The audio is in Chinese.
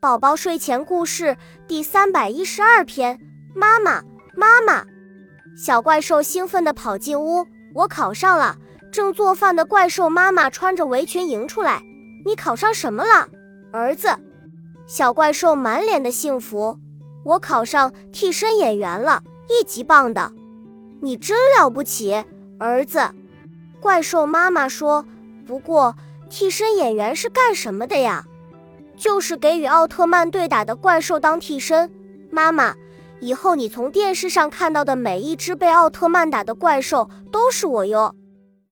宝宝睡前故事第三百一十二篇：妈妈，妈妈！小怪兽兴奋地跑进屋，我考上了。正做饭的怪兽妈妈穿着围裙迎出来：“你考上什么了，儿子？”小怪兽满脸的幸福：“我考上替身演员了，一级棒的。”你真了不起，儿子。怪兽妈妈说：“不过，替身演员是干什么的呀？”就是给与奥特曼对打的怪兽当替身。妈妈，以后你从电视上看到的每一只被奥特曼打的怪兽都是我哟。